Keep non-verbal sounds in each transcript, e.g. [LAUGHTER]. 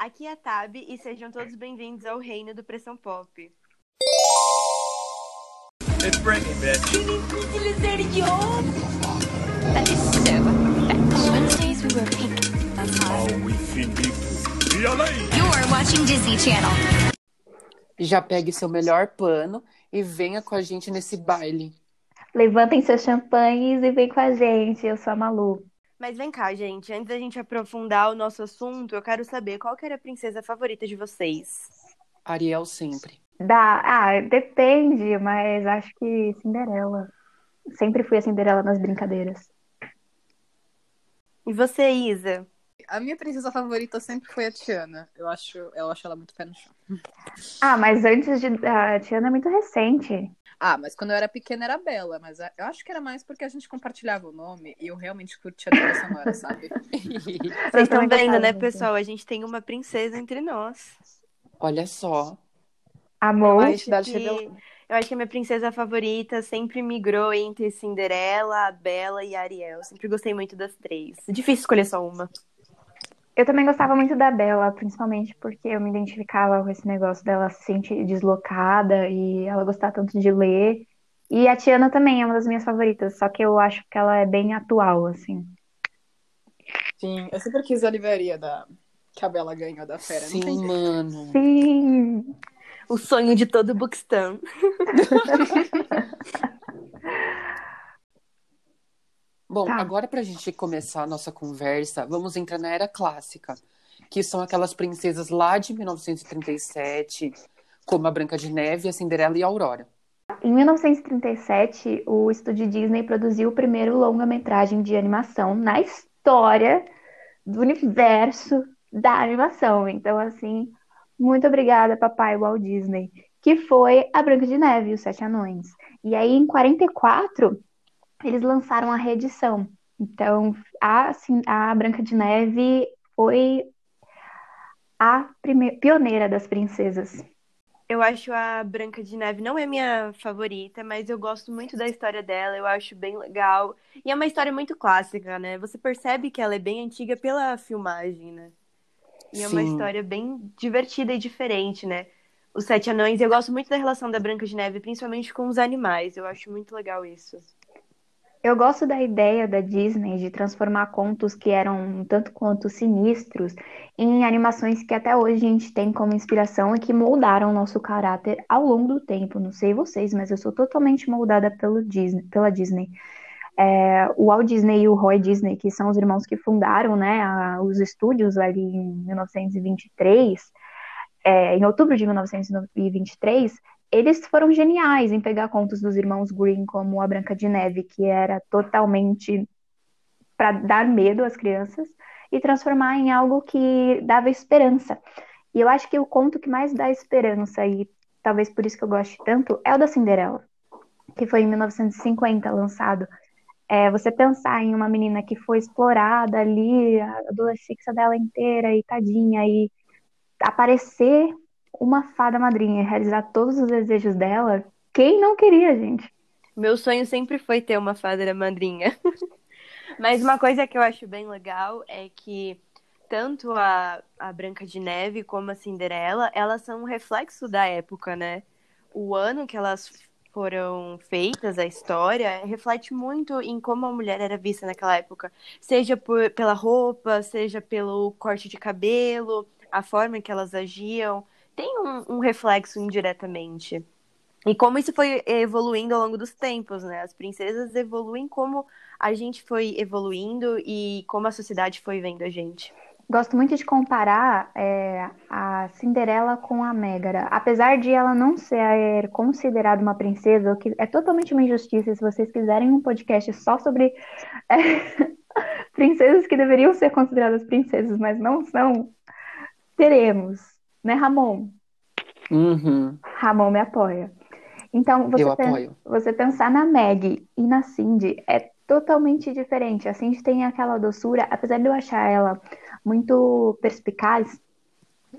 Aqui é a Tab e sejam todos bem-vindos ao reino do Pressão Pop. It's Britney, bitch. Wednesdays we wear pink. That's hot. we finito. Além? You're watching Disney Channel. Já pegue seu melhor pano e venha com a gente nesse baile. Levantem seus champanhes e vem com a gente. Eu sou a Malu. Mas vem cá, gente, antes da gente aprofundar o nosso assunto, eu quero saber qual que era a princesa favorita de vocês. Ariel sempre. Da... Ah, depende, mas acho que Cinderela. Sempre fui a Cinderela nas brincadeiras. E você, Isa? A minha princesa favorita sempre foi a Tiana. Eu acho, eu acho ela muito pé no chão. Ah, mas antes de. A Tiana é muito recente. Ah, mas quando eu era pequena era Bela, mas eu acho que era mais porque a gente compartilhava o nome e eu realmente curtia a trilha sonora, sabe? [LAUGHS] Vocês estão vendo, né, pessoal? A gente tem uma princesa entre nós. Olha só. Amor. Eu acho, Identidade que, eu acho que a minha princesa favorita sempre migrou entre Cinderela, a Bela e a Ariel. Sempre gostei muito das três. Difícil escolher só uma. Eu também gostava muito da Bela, principalmente porque eu me identificava com esse negócio dela se sentir deslocada e ela gostar tanto de ler. E a Tiana também é uma das minhas favoritas, só que eu acho que ela é bem atual, assim. Sim, eu sempre quis a livraria da que a Bela ganhou da Fera. Tem Sim, mano. Sim! O sonho de todo Bookstam. [LAUGHS] Bom, Tá. agora pra gente começar a nossa conversa, vamos entrar na era clássica, que são aquelas princesas lá de 1937, como a Branca de Neve, a Cinderela e a Aurora. Em 1937, o estúdio Disney produziu o primeiro longa-metragem de animação na história do universo da animação. Então, assim, muito obrigada, papai Walt Disney, que foi a Branca de Neve e os Sete Anões. E aí, em 44, eles lançaram a reedição. Então, a, assim, a Branca de Neve foi a prime- pioneira das princesas. Eu acho a Branca de Neve não é minha favorita, mas eu gosto muito da história dela, eu acho bem legal. E é uma história muito clássica, né? Você percebe que ela é bem antiga pela filmagem, né? E é uma Sim. história bem divertida e diferente, né? Os Sete Anões, eu gosto muito da relação da Branca de Neve, principalmente com os animais. Eu acho muito legal isso. Eu gosto da ideia da Disney de transformar contos que eram tanto quanto sinistros em animações que até hoje a gente tem como inspiração e que moldaram o nosso caráter ao longo do tempo. Não sei vocês, mas eu sou totalmente moldada pelo Disney, pela Disney. É, o Walt Disney e o Roy Disney, que são os irmãos que fundaram né, a- os estúdios ali em 1923, é, em outubro de 1923, eles foram geniais em pegar contos dos irmãos Green, como A Branca de Neve, que era totalmente para dar medo às crianças, e transformar em algo que dava esperança. E eu acho que o conto que mais dá esperança, e talvez por isso que eu goste tanto, é o da Cinderela, que foi em 1950 lançado. É, você pensar em uma menina que foi explorada ali, a adolescência dela inteira, e tadinha, e aparecer uma fada madrinha e realizar todos os desejos dela, quem não queria, gente? Meu sonho sempre foi ter uma fada madrinha. [LAUGHS] Mas uma coisa que eu acho bem legal é que tanto a, a Branca de Neve como a Cinderela, elas são um reflexo da época, né? O ano que elas foram feitas, a história, reflete muito em como a mulher era vista naquela época. Seja por, pela roupa, seja pelo corte de cabelo, a forma que elas agiam. Tem um, um reflexo indiretamente. E como isso foi evoluindo ao longo dos tempos, né? As princesas evoluem como a gente foi evoluindo e como a sociedade foi vendo a gente. Gosto muito de comparar é, a Cinderela com a Megara. Apesar de ela não ser considerada uma princesa, o que é totalmente uma injustiça. Se vocês quiserem um podcast só sobre é, [LAUGHS] princesas que deveriam ser consideradas princesas, mas não são, teremos, né, Ramon? Uhum, Ramon me apoia. Então, você, pen- você pensar na Meg e na Cindy é totalmente diferente. A Cindy tem aquela doçura, apesar de eu achar ela muito perspicaz,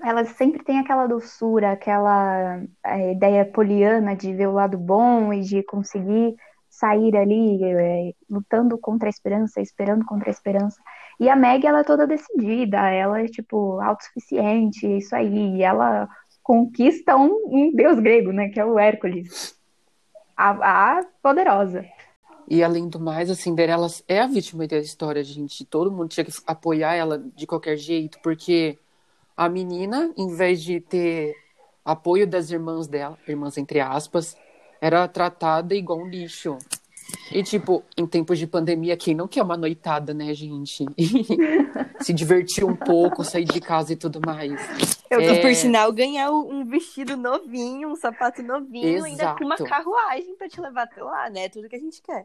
ela sempre tem aquela doçura, aquela é, ideia poliana de ver o lado bom e de conseguir sair ali é, lutando contra a esperança, esperando contra a esperança. E a Meg, ela é toda decidida, ela é, tipo, autossuficiente, isso aí. E ela conquista um, um deus grego, né? Que é o Hércules. A, a poderosa. E além do mais, a Cinderela é a vítima da história, gente. Todo mundo tinha que apoiar ela de qualquer jeito, porque a menina, em vez de ter apoio das irmãs dela, irmãs entre aspas, era tratada igual um lixo. E, tipo, em tempos de pandemia, quem não quer uma noitada, né, gente? [LAUGHS] Se divertir um pouco, sair de casa e tudo mais. Eu tô, É. por sinal, ganhar um vestido novinho, um sapato novinho, ainda com uma Exato. carruagem pra te levar até lá, né? Tudo que a gente quer.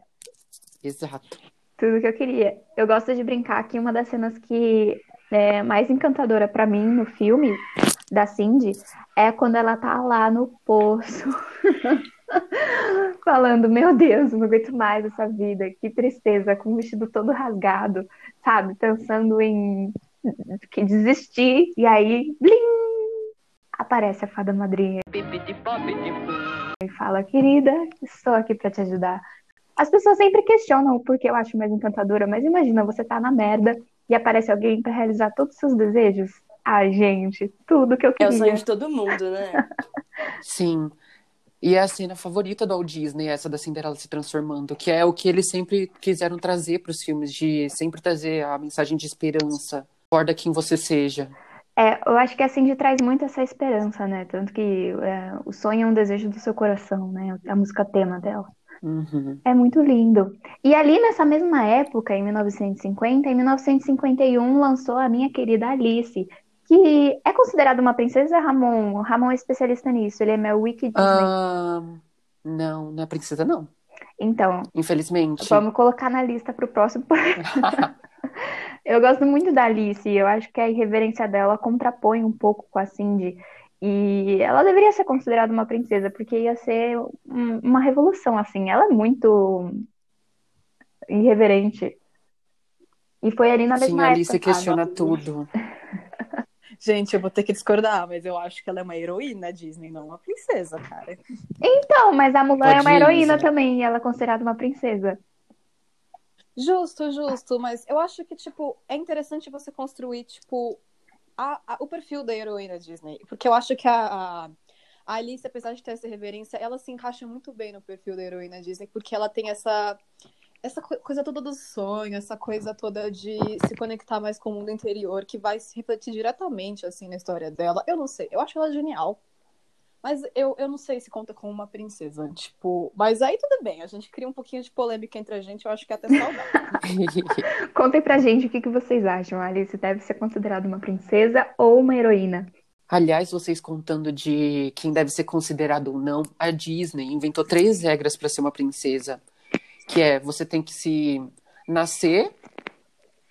Exato. Tudo que eu queria. Eu gosto de brincar que uma das cenas que é mais encantadora pra mim no filme da Cindy é quando ela tá lá no poço [LAUGHS] [LAUGHS] falando, meu Deus, não aguento mais essa vida, que tristeza, com o vestido todo rasgado, sabe? Pensando em que desistir e aí, blim, aparece a fada madrinha e fala, querida, estou aqui pra te ajudar. As pessoas sempre questionam o porquê eu acho mais encantadora, mas imagina, você tá na merda e aparece alguém pra realizar todos os seus desejos. Ai, gente, tudo que eu É o queria. sonho de todo mundo, né? [LAUGHS] Sim. E é a cena favorita do Walt Disney, essa da Cinderela se transformando, que é o que eles sempre quiseram trazer para os filmes, de sempre trazer a mensagem de esperança. Importa quem você seja. É, eu acho que a Cindy traz muito essa esperança, né? Tanto que é, o sonho é um desejo do seu coração, né? A música tema dela. Uhum. É muito lindo. E ali nessa mesma época, em 1950, em 1951, lançou a minha querida Alice, que é considerada uma princesa, Ramon. Ramon é especialista nisso, ele é meu wiki Disney. Ah, não, não é princesa, não. Então, Infelizmente. vamos colocar na lista pro próximo. [LAUGHS] Eu gosto muito da Alice, eu acho que a irreverência dela contrapõe um pouco com a Cindy. E ela deveria ser considerada uma princesa, porque ia ser um- uma revolução, assim. Ela é muito irreverente. E foi ali na Sim, mesma a Alice época, sabe? questiona tudo. Gente, eu vou ter que discordar, mas eu acho que ela é uma heroína Disney, não uma princesa, cara. Então, mas a Mulan é Pode uma ir, heroína Isa. também, e ela é considerada uma princesa. Justo, justo, mas eu acho que, tipo, é interessante você construir, tipo, a- a- o perfil da heroína Disney. Porque eu acho que a, a Alice, apesar de ter essa reverência, ela se encaixa muito bem no perfil da heroína Disney, porque ela tem essa, essa co- coisa toda do sonho, essa coisa toda de se conectar mais com o mundo interior, que vai se refletir diretamente, assim, na história dela. Eu não sei, eu acho ela genial. Mas eu, eu não sei se conta como uma princesa, tipo... Mas aí tudo bem, a gente cria um pouquinho de polêmica entre a gente, eu acho que é até saudável. [LAUGHS] Contem pra gente o que que vocês acham. Alice deve ser considerada uma princesa ou uma heroína? Aliás, vocês contando de quem deve ser considerado ou não, a Disney inventou três regras para ser uma princesa, que é você tem que se nascer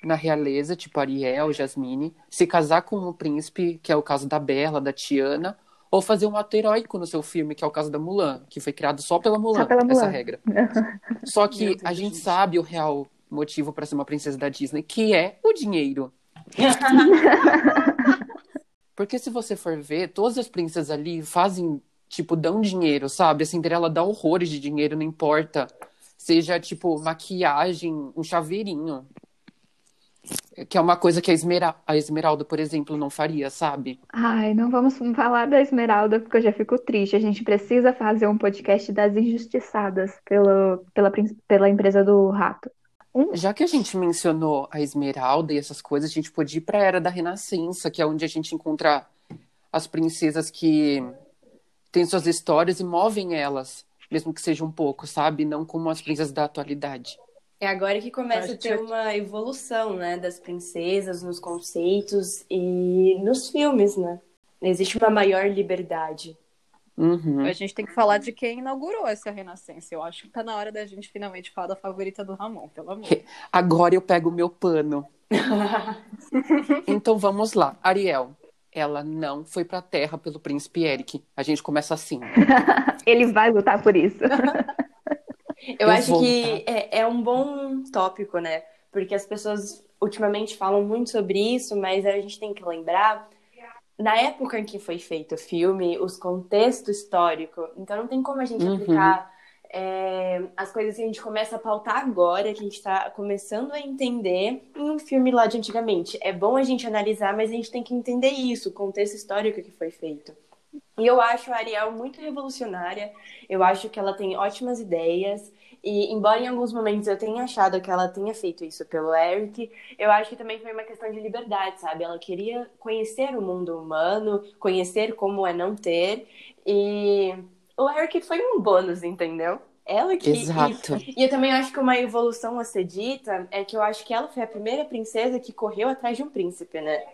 na realeza, tipo Ariel, Jasmine, se casar com um príncipe, que é o caso da Bela, da Tiana, ou fazer um ato heróico no seu filme, que é o caso da Mulan, que foi criado só pela Mulan, Só pela essa Mulan. regra. [LAUGHS] Só que Deus, a gente gente. sabe o real motivo para ser uma princesa da Disney, que é o dinheiro. [LAUGHS] Porque se você for ver, todas as princesas ali fazem, tipo, dão dinheiro, sabe? A Cinderela dá horrores de dinheiro, não importa. Seja, tipo, maquiagem, um chaveirinho. Que é uma coisa que a, Esmera... a Esmeralda, por exemplo, não faria, sabe? Ai, não vamos falar da Esmeralda, porque eu já fico triste. A gente precisa fazer um podcast das injustiçadas pelo, pela, pela empresa do rato. Já que a gente mencionou a Esmeralda e essas coisas, a gente pode ir para a Era da Renascença, que é onde a gente encontra as princesas que têm suas histórias e movem elas, mesmo que seja um pouco, sabe? Não como as princesas da atualidade. É agora que começa a ter que- uma evolução, né, das princesas nos conceitos e nos filmes, né? Existe uma maior liberdade. Uhum. A gente tem que falar de quem inaugurou essa renascença. Eu acho que tá na hora da gente finalmente falar da favorita do Ramon, pelo amor. Agora eu pego o meu pano. [LAUGHS] então vamos lá. Ariel, ela não foi pra Terra pelo príncipe Eric. A gente começa assim. [LAUGHS] Ele vai lutar por isso. [LAUGHS] Eu, Eu acho que é, é um bom tópico, né? Porque as pessoas ultimamente falam muito sobre isso, mas a gente tem que lembrar na época em que foi feito o filme, os contexto histórico. Então não tem como a gente Uhum. aplicar é, as coisas que a gente começa a pautar agora, que a gente tá começando a entender em um filme lá de antigamente. É bom a gente analisar, mas a gente tem que entender isso, o contexto histórico que foi feito. E eu acho a Ariel muito revolucionária, eu acho que ela tem ótimas ideias, e embora em alguns momentos eu tenha achado que ela tenha feito isso pelo Eric, eu acho que também foi uma questão de liberdade, sabe? Ela queria conhecer o mundo humano, conhecer como é não ter, e o Eric foi um bônus, entendeu? Ela que. Exato. E, e eu também acho que uma evolução a ser dita é que eu acho que ela foi a primeira princesa que correu atrás de um príncipe, né?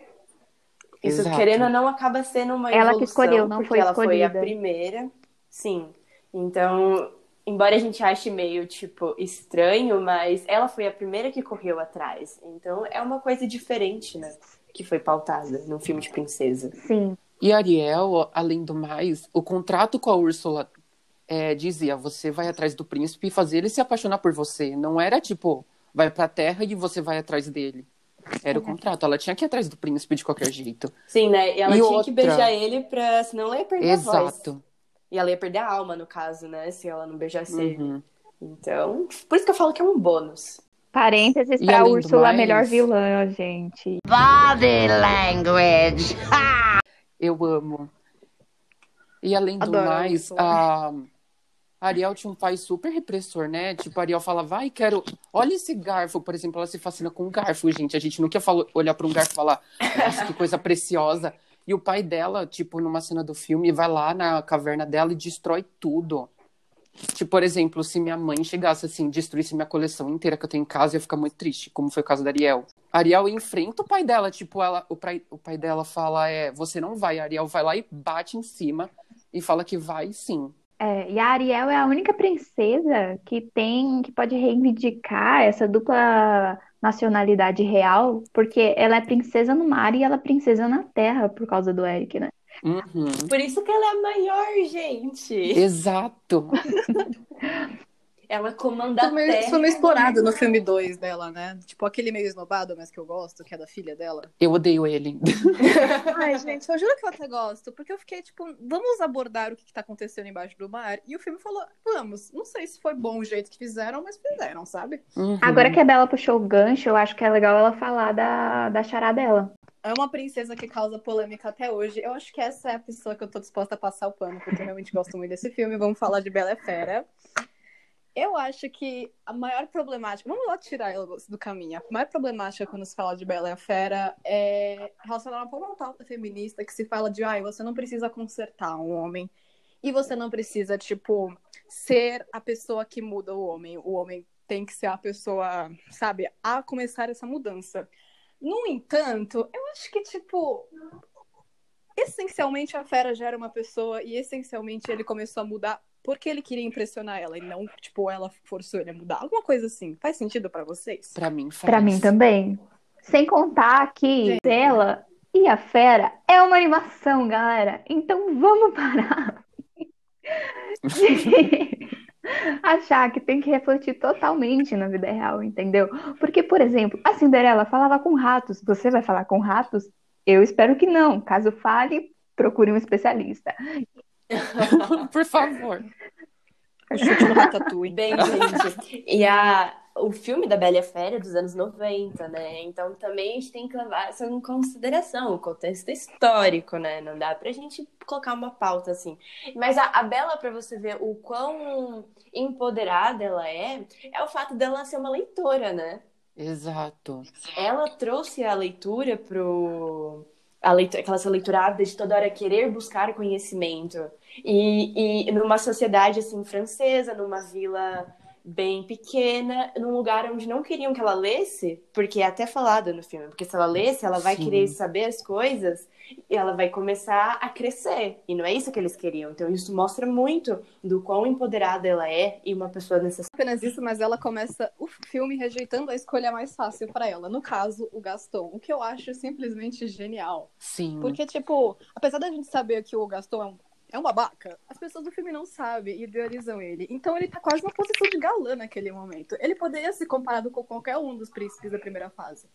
Isso, Exato. querendo ou não, acaba sendo uma Ela evolução. que escolheu, não foi ela foi a escolhida. primeira. Sim. Então, embora a gente ache meio, tipo, estranho, mas ela foi a primeira que correu atrás. Então, é uma coisa diferente, né? Que foi pautada num filme de princesa. Sim. E Ariel, além do mais, o contrato com a Úrsula é, dizia: você vai atrás do príncipe e fazer ele se apaixonar por você. Não era tipo, vai pra terra e você vai atrás dele. Era o contrato. Ela tinha que ir atrás do príncipe de qualquer jeito. Sim, né? E ela E tinha outra? que beijar ele pra. Senão ela ia perder a voz. Exato. E ela ia perder a alma, no caso, né? Se ela não beijasse ele. Uhum. Então, por isso que eu falo que é um bônus. Parênteses E pra Úrsula, mais- melhor vilã, gente. Body language. [LAUGHS] Eu amo. E além do Adoro mais, a Ariel tinha um pai super repressor, né? Tipo, a Ariel fala, vai, quero. Olha esse garfo, por exemplo, ela se fascina com um garfo, gente. A gente quer falar- olhar para um garfo e falar, nossa, que coisa preciosa. E o pai dela, tipo, numa cena do filme, vai lá na caverna dela e destrói tudo. Tipo, por exemplo, se minha mãe chegasse assim, destruísse minha coleção inteira que eu tenho em casa, eu ia ficar muito triste, como foi o caso da Ariel. A Ariel enfrenta o pai dela, tipo, ela, o, pai, o pai dela fala, é, você não vai. A Ariel vai lá e bate em cima e fala que vai sim. É, e a Ariel é a única princesa que tem, que pode reivindicar essa dupla nacionalidade real, porque ela é princesa no mar e ela é princesa na terra por causa do Eric, né? Uhum. Por isso que ela é a maior, gente. Exato. Ela comanda Foi a meio, terra. isso foi meio explorado no filme 2 dela, né? Tipo, aquele meio esnobado, mas que eu gosto, que é da filha dela. Eu odeio ele. [LAUGHS] Ai, gente, eu juro que eu até gosto, porque eu fiquei, tipo, vamos abordar o que, que tá acontecendo embaixo do mar. E o filme falou, vamos. Não sei se foi bom o jeito que fizeram, mas fizeram, sabe? Uhum. Agora que a Bela puxou o gancho, eu acho que é legal ela falar da, da chará dela. É uma princesa que causa polêmica até hoje. Eu acho que essa é a pessoa que eu tô disposta a passar o pano, porque eu realmente gosto muito desse filme. Vamos falar de Bela a Fera. Eu acho que a maior problemática. Vamos lá tirar do caminho. A maior problemática quando se fala de Bela e a Fera é relacionada a uma pauta feminista que se fala de, ai, você não precisa consertar um homem. E você não precisa, tipo, ser a pessoa que muda o homem. O homem tem que ser a pessoa, sabe, a começar essa mudança. No entanto, eu acho que, tipo, essencialmente a Fera já era uma pessoa e essencialmente ele começou a mudar porque ele queria impressionar ela e não, tipo, ela forçou ele a mudar. Alguma coisa assim. Faz sentido pra vocês? Pra mim faz. Pra mim também. Sem contar que ela e a Fera é uma animação, galera. Então vamos parar [LAUGHS] [LAUGHS] [LAUGHS] de achar que tem que refletir totalmente na vida real, entendeu? Porque, por exemplo, a Cinderela falava com ratos. Você vai falar com ratos? Eu espero que não. Caso fale, procure um especialista. [LAUGHS] Por favor. O chute Ratatouille. Bem, gente. E a, o filme da Bela e a Fera é dos anos 90, né? Então também a gente tem que levar isso em consideração, o contexto histórico, né? Não dá pra gente colocar uma pauta assim. Mas a, a Bela, pra você ver o quão empoderada ela é, é o fato dela ser uma leitora, né? Exato. ela trouxe a leitura pro a leitura, aquela essa leitura ávida de toda hora querer buscar conhecimento e, e numa sociedade assim francesa numa vila bem pequena num lugar onde não queriam que ela lesse porque é até falado no filme porque se ela lesse ela vai Sim. querer saber as coisas e ela vai começar a crescer e não é isso que eles queriam então isso mostra muito do quão empoderada ela é e uma pessoa nessa apenas isso, mas ela começa o filme rejeitando a escolha mais fácil pra ela. No caso, o Gaston. O que eu acho simplesmente genial. Sim. Porque, tipo, apesar da gente saber que o Gaston é um, é um babaca, as pessoas do filme não sabem e idealizam ele. Então ele tá quase na posição de galã naquele momento. Ele poderia ser comparado com qualquer um dos príncipes da primeira fase.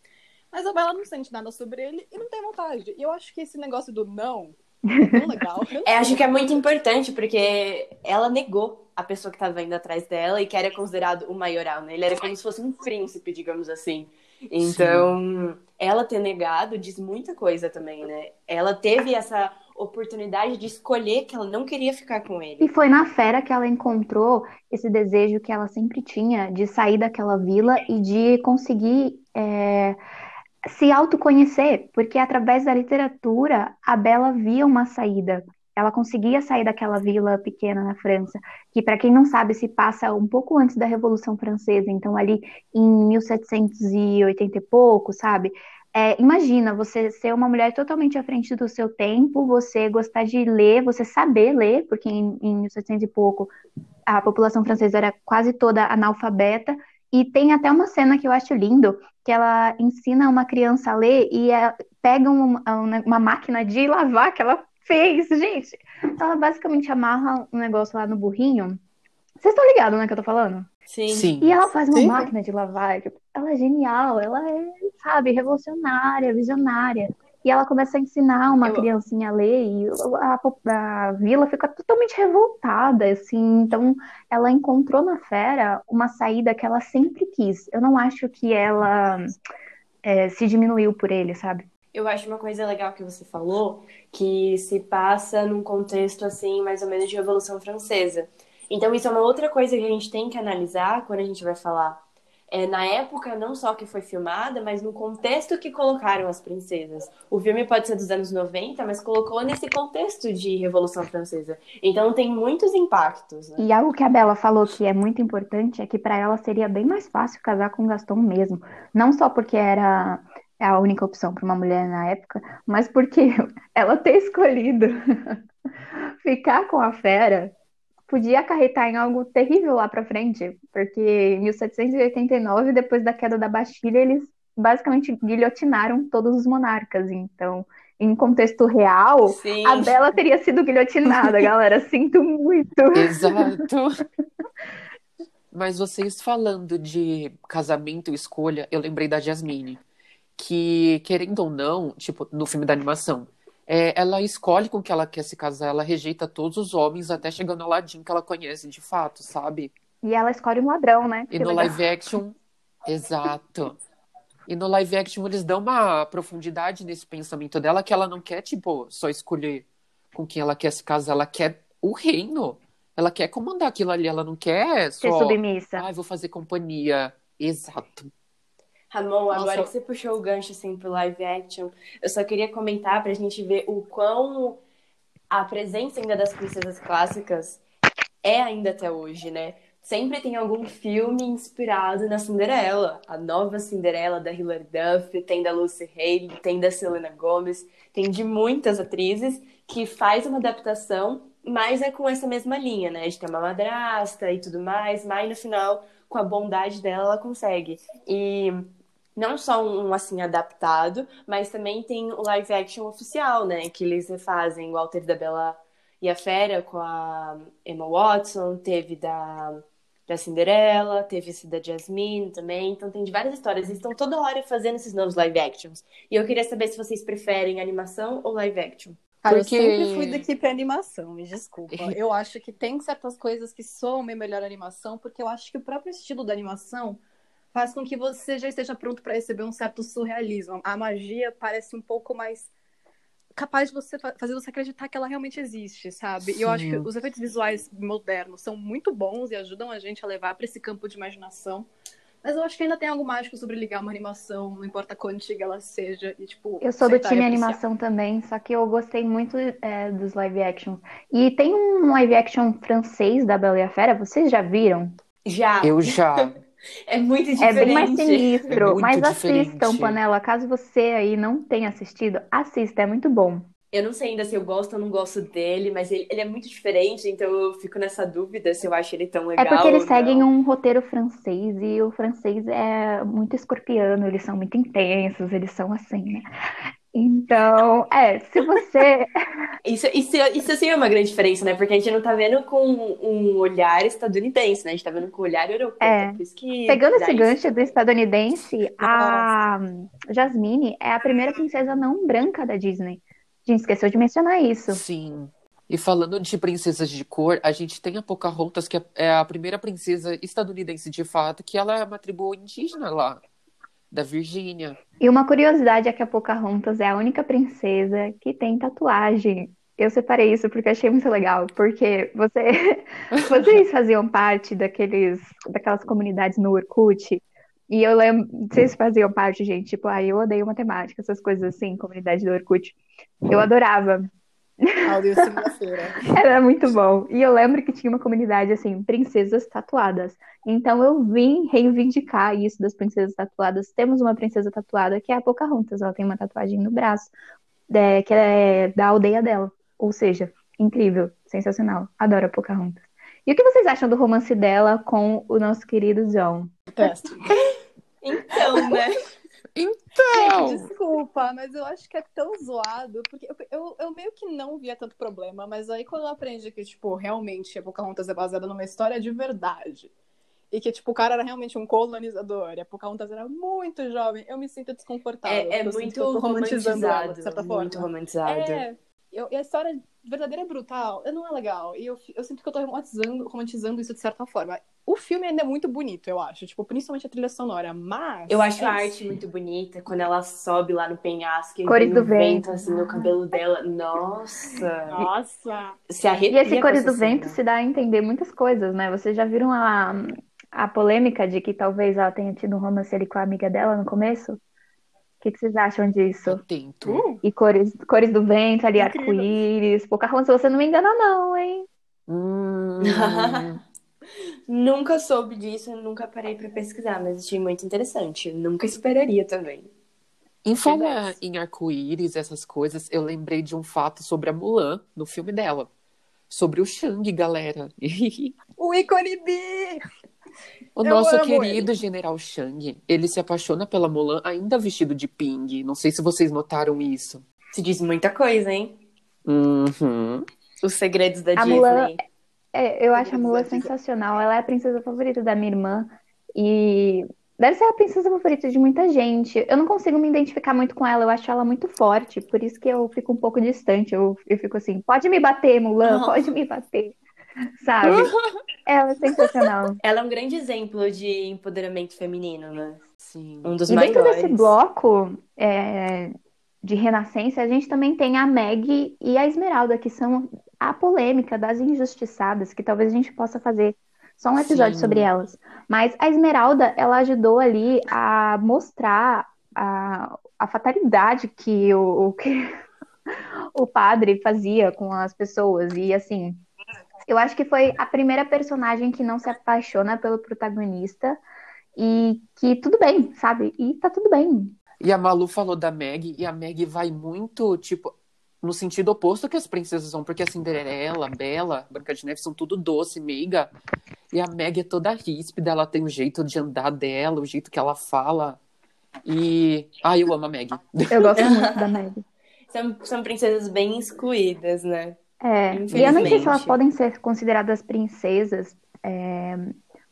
Mas a Bela não sente nada sobre ele e não tem vontade. E eu acho que esse negócio do não Tão legal. [LAUGHS] É, acho que é muito importante, porque ela negou a pessoa que tava indo atrás dela e que era considerado o maioral, né? Ele era como se fosse um príncipe, digamos assim. Então, ela ter negado diz muita coisa também, né? Ela teve essa oportunidade de escolher que ela não queria ficar com ele. E foi na fera que ela encontrou esse desejo que ela sempre tinha de sair daquela vila e de conseguir é, se autoconhecer, porque através da literatura a Bela via uma saída. Ela conseguia sair daquela vila pequena na França, que para quem não sabe se passa um pouco antes da Revolução Francesa, então ali em 1780 e pouco, sabe? É, imagina você ser uma mulher totalmente à frente do seu tempo, você gostar de ler, você saber ler, porque em, em 1700 e pouco a população francesa era quase toda analfabeta, e tem até uma cena que eu acho lindo, que ela ensina uma criança a ler e é, pega um- uma, máquina de lavar que ela fez, gente. Ela basicamente amarra um negócio lá no burrinho. Vocês estão ligados, né, que eu tô falando? Sim. Sim. E ela faz uma Sim. máquina de lavar. tipo, Ela é genial, ela é, sabe, revolucionária, visionária. E ela começa a ensinar uma Eu- criancinha a ler e a, a vila fica totalmente revoltada, assim. Então, ela encontrou na fera uma saída que ela sempre quis. Eu não acho que ela é, se diminuiu por ele, sabe? Eu acho uma coisa legal que você falou, que se passa num contexto assim, mais ou menos de Revolução Francesa. Então isso é uma outra coisa que a gente tem que analisar quando a gente vai falar é, na época não só que foi filmada, mas no contexto que colocaram as princesas. O filme pode ser dos anos 90, mas colocou nesse contexto de Revolução Francesa. Então tem muitos impactos, né? E algo que a Bela falou que é muito importante é que para ela seria bem mais fácil casar com Gaston mesmo. Não só porque era a única opção para uma mulher na época, mas porque [LAUGHS] ela ter escolhido [LAUGHS] ficar com a fera podia acarretar em algo terrível lá para frente, porque em 1789, depois da queda da Bastilha, eles basicamente guilhotinaram todos os monarcas. Então, em contexto real, Sim. a Bela teria sido guilhotinada, galera. [LAUGHS] Sinto muito. Exato. [LAUGHS] Mas vocês falando de casamento e escolha, eu lembrei da Jasmine. Que, querendo ou não, tipo, no filme da animação, é, ela escolhe com que ela quer se casar, ela rejeita todos os homens até chegando ao Aladdin que ela conhece de fato, sabe? E ela escolhe um ladrão, né? E Que no legal. live action, exato. E no live action eles dão uma profundidade nesse pensamento dela que ela não quer, tipo, só escolher com quem ela quer se casar, ela quer o reino. Ela quer comandar aquilo ali, ela não quer Ser só, submissa. ai, vou fazer companhia. Exato. Ramon, agora Nossa. que você puxou o gancho assim pro live action, eu só queria comentar pra gente ver o quão a presença ainda das princesas clássicas é ainda até hoje, né? Sempre tem algum filme inspirado na Cinderela. A nova Cinderela da Hilary Duff, tem da Lucy Hale, tem da Selena Gomez, tem de muitas atrizes que faz uma adaptação, mas é com essa mesma linha, né? De ter uma madrasta e tudo mais, mas no final, com a bondade dela, ela consegue. E não só um assim adaptado, mas também tem o live action oficial, né? Que eles refazem, igual teve da Bela e a Fera com a Emma Watson, teve da, da Cinderela, teve esse da Jasmine também. Então tem de várias histórias. Eles estão toda hora fazendo esses novos live actions. E eu queria saber se vocês preferem animação ou live action. Cara, Porque- eu sempre fui da equipe animação, me desculpa. [LAUGHS] Eu acho que tem certas coisas que soam melhor animação, porque eu acho que o próprio estilo da animação faz com que você já esteja pronto para receber um certo surrealismo. A magia parece um pouco mais capaz de você fa- fazer você acreditar que ela realmente existe, sabe? E eu acho que Sim. os efeitos visuais modernos são muito bons e ajudam a gente a levar para esse campo de imaginação. Mas eu acho que ainda tem algo mágico sobre ligar uma animação, não importa quão antiga ela seja, e tipo. Eu sou do e time animação também, só que eu gostei muito é, dos live actions. E tem um live action francês da Bela e a Fera, vocês já viram? Já, Eu já. [LAUGHS] é muito É diferente. bem mais sinistro, É mas diferente. assistam, Panela. Caso você aí não tenha assistido, assista, é muito bom. Eu não sei ainda se eu gosto ou não gosto dele, mas ele, ele é muito diferente, então eu fico nessa dúvida se eu acho ele tão legal. É porque eles ou não. seguem um roteiro francês e o francês é muito escorpiano, eles são muito intensos, eles são assim, né? Então, é, se você. [LAUGHS] Isso, isso, isso sim é uma grande diferença, né? Porque a gente não tá vendo com um olhar estadunidense, né? A gente tá vendo com um olhar europeu. É. então por isso que Pegando esse isso. gancho do estadunidense, a Jasmine é a primeira princesa não branca da Disney. A gente esqueceu de mencionar isso. Sim. E falando de princesas de cor, a gente tem a Pocahontas, que é a primeira princesa estadunidense de fato, que ela é uma tribo indígena lá, da Virgínia. E uma curiosidade é que a Pocahontas é a única princesa que tem tatuagem. Eu separei isso porque achei muito legal, porque você, [LAUGHS] vocês faziam parte daqueles, daquelas comunidades no Orkut, e eu lembro, vocês faziam parte, gente, tipo, ah, eu odeio matemática, essas coisas assim, comunidade do Orkut. Eu adorava. Áudio segunda-feira. [LAUGHS] Era muito bom. E eu lembro que tinha uma comunidade assim, princesas tatuadas. Então eu vim reivindicar isso das princesas tatuadas. Temos uma princesa tatuada que é a Pocahontas. Ela tem uma tatuagem no braço, é, que é da aldeia dela. Ou seja, incrível, sensacional. Adoro a Pocahontas. E o que vocês acham do romance dela com o nosso querido John? Detesto. [LAUGHS] Então, né? Então! Desculpa, mas eu acho que é tão zoado, porque eu, eu, eu meio que não via tanto problema, mas aí quando eu aprendi que, tipo, realmente a Pocahontas é baseada numa história de verdade, e que, tipo, o cara era realmente um colonizador, e a Pocahontas era muito jovem, eu me sinto desconfortável. É, é muito romantizando ela, romantizado. de certa Muito forma. romantizado. É, eu- e a história verdadeira é brutal, não é legal. E eu, eu sinto que eu tô romantizando, romantizando isso de certa forma. O filme ainda é muito bonito, eu acho. Tipo, principalmente a trilha sonora, mas... Eu acho é a arte muito bonita, quando ela sobe lá no penhasco e Cores do o vento, vento. assim, no cabelo dela. Nossa! Nossa! Se E arrepia esse com Cores do Vento cena. se dá a entender muitas coisas, né? Vocês já viram a, a polêmica de que talvez ela tenha tido um romance ali com a amiga dela no começo? O que, que vocês acham disso? Atento. Uh, E cores, cores do vento, ali, arco-íris. Pocahontas, você não me engana, não, hein? Hum, [LAUGHS] Nunca soube disso, nunca parei pra pesquisar, mas achei muito interessante. Nunca esperaria também. Em falar em arco-íris, essas coisas, eu lembrei de um fato sobre a Mulan no filme dela. Sobre o Shang, galera. [LAUGHS] o ícone bi! O Eu nosso querido General Shang, ele se apaixona pela Mulan ainda vestido de ping. Não sei se vocês notaram isso. Se diz muita coisa, hein? Uhum. Os segredos da A Disney. Mulan- É, eu acho a Mulan sensacional. Ela é a princesa favorita da minha irmã. E deve ser a princesa favorita de muita gente. Eu não consigo me identificar muito com ela. Eu acho ela muito forte. Por isso que eu fico um pouco distante. Eu, eu fico assim, pode me bater, Mulan, Oh. pode me bater. Sabe? [LAUGHS] Ela é sensacional. Ela é um grande exemplo de empoderamento feminino, né? Sim. Um dos E dentro maiores. desse bloco é, de renascença, a gente também tem a Meg e a Esmeralda, que são a polêmica das injustiçadas, que talvez a gente possa fazer só um episódio Sim. sobre elas. Mas a Esmeralda, ela ajudou ali a mostrar a, a fatalidade que o, o que [LAUGHS] o padre fazia com as pessoas. E assim, eu acho que foi a primeira personagem que não se apaixona pelo protagonista e que tudo bem, sabe? E tá tudo bem. E a Malu falou da Meg, e a Meg vai muito, tipo, no sentido oposto que as princesas são, porque a Cinderela, a Bela, a Branca de Neve são tudo doce, meiga. E a Meg é toda ríspida, ela tem o jeito de andar dela, o jeito que ela fala. E. Ai, eu amo a Meg. Eu gosto muito da Meg. [LAUGHS] São, são princesas bem excluídas, né? É, e eu nem sei se elas podem ser consideradas princesas, é,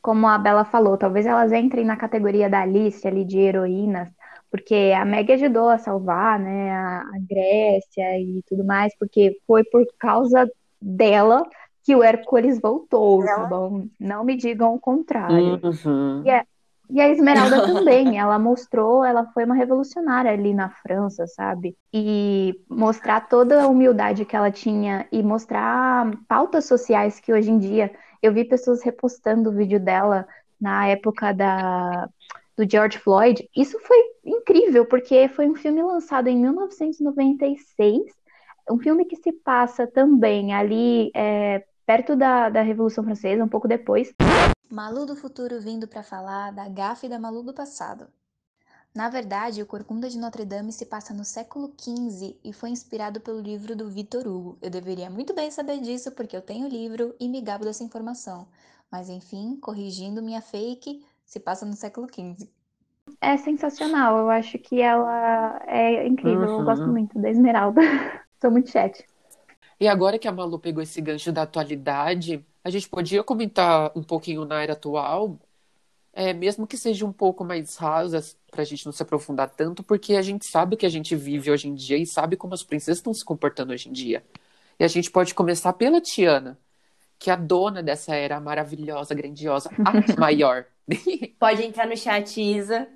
como a Bela falou, talvez elas entrem na categoria da Alice ali de heroínas, porque a Meg ajudou a salvar, né, a, a Grécia e tudo mais, porque foi por causa dela que o Hércules voltou, tá bom? Não me digam o contrário. Uhum. E a Esmeralda [LAUGHS] também, ela mostrou, ela foi uma revolucionária ali na França, sabe? E mostrar toda a humildade que ela tinha e mostrar pautas sociais que hoje em dia eu vi pessoas repostando o vídeo dela na época da do George Floyd. Isso foi incrível, porque foi um filme lançado em 1996, um filme que se passa também ali é, perto da, da Revolução Francesa, um pouco depois. Malu do futuro vindo para falar da gafe da Malu do passado. Na verdade, o Corcunda de Notre Dame se passa no século XV e foi inspirado pelo livro do Victor Hugo. Eu deveria muito bem saber disso porque eu tenho o livro e me gabo dessa informação. Mas enfim, corrigindo minha fake, se passa no século XV. É sensacional, eu acho que ela é incrível, eu Uhum. gosto muito da Esmeralda. [LAUGHS] Sou muito chat. E agora que a Malu pegou esse gancho da atualidade, a gente podia comentar um pouquinho na era atual, é, mesmo que seja um pouco mais rasas, pra gente não se aprofundar tanto, porque a gente sabe o que a gente vive hoje em dia e sabe como as princesas estão se comportando hoje em dia. E a gente pode começar pela Tiana, que é a dona dessa era maravilhosa, grandiosa, a [LAUGHS] maior. Pode entrar no chat, Isa.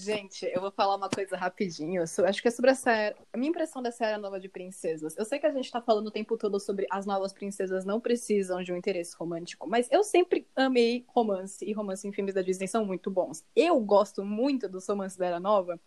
Gente, eu vou falar uma coisa rapidinho. so- Acho que é sobre essa era. A minha impressão dessa era nova de princesas. Eu sei que a gente tá falando o tempo todo sobre as novas princesas não precisam de um interesse romântico, mas eu sempre amei romance, e romance em filmes da Disney são muito bons. Eu gosto muito dos romances da era nova,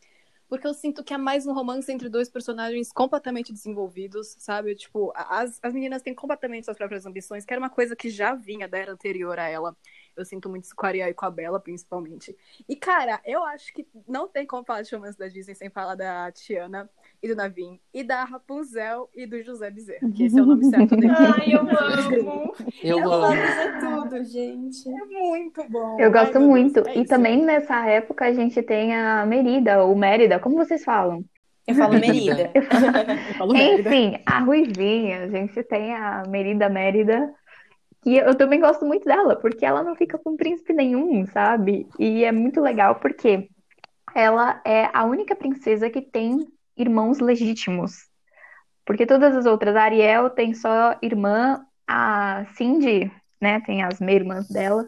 porque eu sinto que é mais um romance entre dois personagens completamente desenvolvidos, sabe? Tipo, as, as meninas têm completamente suas próprias ambições, que era uma coisa que já vinha da era anterior a ela. Eu sinto muito isso com a Ariel e com a Bella, principalmente. E, cara, eu acho que não tem como falar de romance da Disney sem falar da Tiana e do Navin, e da Rapunzel e do José Bezerra, que esse é o nome certo dele. [LAUGHS] Ai, eu amo. Eu Eu amo. é tudo, gente. É muito bom. Eu Ai, gosto Deus, muito. é e isso. também nessa época a gente tem a Merida, ou Mérida, como vocês falam? Eu falo Merida. [LAUGHS] Eu falo merda. Enfim, a Ruivinha, a gente tem a Merida Mérida, que eu também gosto muito dela, porque ela não fica com príncipe nenhum, sabe? E é muito legal porque ela é a única princesa que tem irmãos legítimos. Porque todas as outras, a Ariel tem só irmã, a Cindy, né, tem as meia-irmãs dela.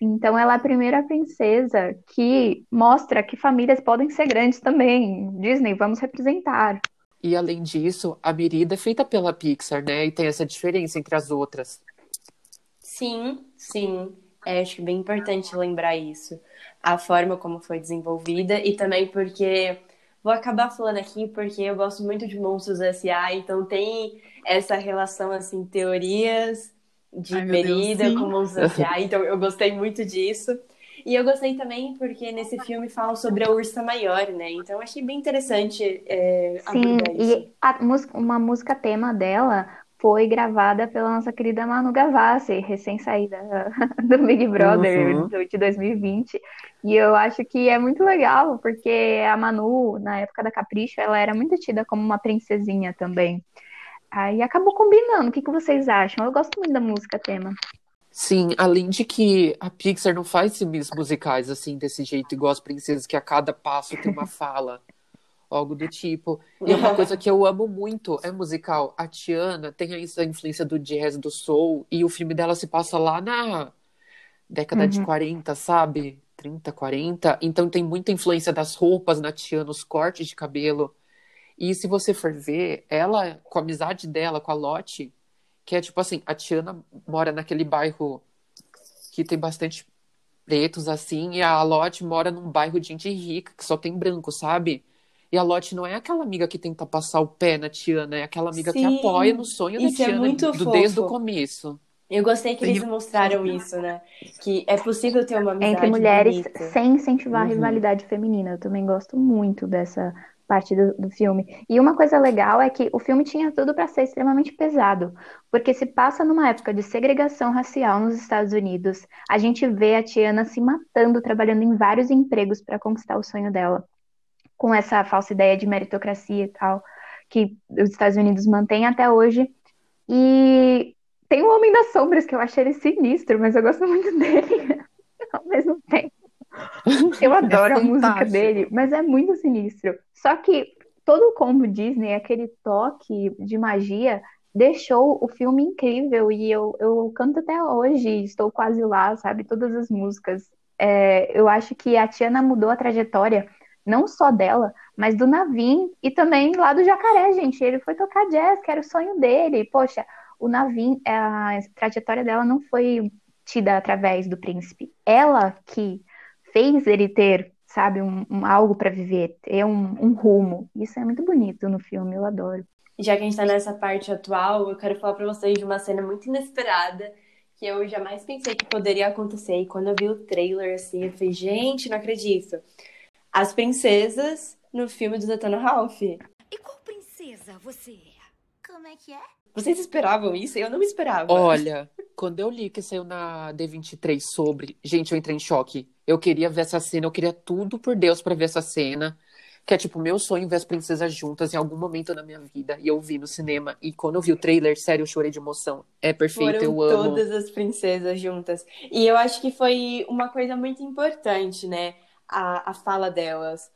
Então ela é a primeira princesa que mostra que famílias podem ser grandes também. Disney, vamos representar. E além disso, a Merida é feita pela Pixar, né? E tem essa diferença entre as outras. Sim, sim. É, acho que é bem importante lembrar isso. A forma como foi desenvolvida e também porque vou acabar falando aqui porque eu gosto muito de Monstros S.A., então tem essa relação assim, teorias de Ai, Deus, Merida sim. com Monstros S.A., [LAUGHS] então eu gostei muito disso. E eu gostei também porque nesse filme fala sobre a Ursa Maior, né? Então eu achei bem interessante é, Sim, abordar isso. e a música, uma música tema dela foi gravada pela nossa querida Manu Gavassi, recém-saída [LAUGHS] do Big Brother Uhum. de 2020. E eu acho que é muito legal, porque a Manu, na época da Capricho, ela era muito tida como uma princesinha também. Aí acabou combinando. O que que vocês acham? Eu gosto muito da música tema. Sim, além de que a Pixar não faz filmes musicais assim, desse jeito, igual as princesas, que a cada passo tem uma fala, algo do tipo. E uma coisa que eu amo muito é musical. A Tiana tem essa influência do jazz, do soul, e o filme dela se passa lá na década de Uhum. 40, sabe? 30, 40. Então tem muita influência das roupas na Tiana, os cortes de cabelo. E se você for ver, ela, com a amizade dela com a Lotte, que é tipo assim, a Tiana mora naquele bairro que tem bastante pretos, assim, e a Lotte mora num bairro de gente rica, que só tem branco, sabe? E a Lotte não é aquela amiga que tenta passar o pé na Tiana, é aquela amiga que Sim, apoia no sonho da é Tiana muito do- desde o começo. Eu gostei que eles mostraram isso, né? Que é possível ter uma amizade Entre mulheres, bonita. sem incentivar a Uhum. rivalidade feminina. Eu também gosto muito dessa parte do, do filme. E uma coisa legal é que o filme tinha tudo para ser extremamente pesado, porque se passa numa época de segregação racial nos Estados Unidos. A gente vê a Tiana se matando, trabalhando em vários empregos para conquistar o sonho dela, com essa falsa ideia de meritocracia e tal, que os Estados Unidos mantêm até hoje. E tem o Homem das Sombras, que eu achei ele sinistro, mas eu gosto muito dele [LAUGHS] ao mesmo tempo. Eu adoro a música dele, mas é muito sinistro. Só que todo o combo Disney, aquele toque de magia, deixou o filme incrível e eu, eu canto até hoje, estou quase lá, sabe? Todas as músicas. É, eu acho que a Tiana mudou a trajetória, não só dela, mas do Navin e também lá do Jacaré, gente. Ele foi tocar jazz, que era o sonho dele. Poxa, o Navin, a trajetória dela não foi tida através do príncipe. Ela que fez ele ter, sabe, um, um algo para viver, ter um, um rumo. Isso é muito bonito no filme, eu adoro. Já que a gente tá nessa parte atual, eu quero falar pra vocês de uma cena muito inesperada que eu jamais pensei que poderia acontecer. E quando eu vi o trailer, assim, eu falei, gente, não acredito. As princesas no filme do Detona Ralph. E qual princesa você é? Como é que é? Vocês esperavam isso? Eu não esperava. Olha, quando eu li que saiu na D23 sobre, gente, eu entrei em choque. Eu queria ver essa cena, eu queria tudo por Deus pra ver essa cena. Que é tipo, meu sonho ver as princesas juntas em algum momento na minha vida. E eu vi no cinema. E quando eu vi o trailer, sério, eu chorei de emoção. É perfeito, Foram eu amo. todas as princesas juntas. E eu acho que foi uma coisa muito importante, né? A, a fala delas.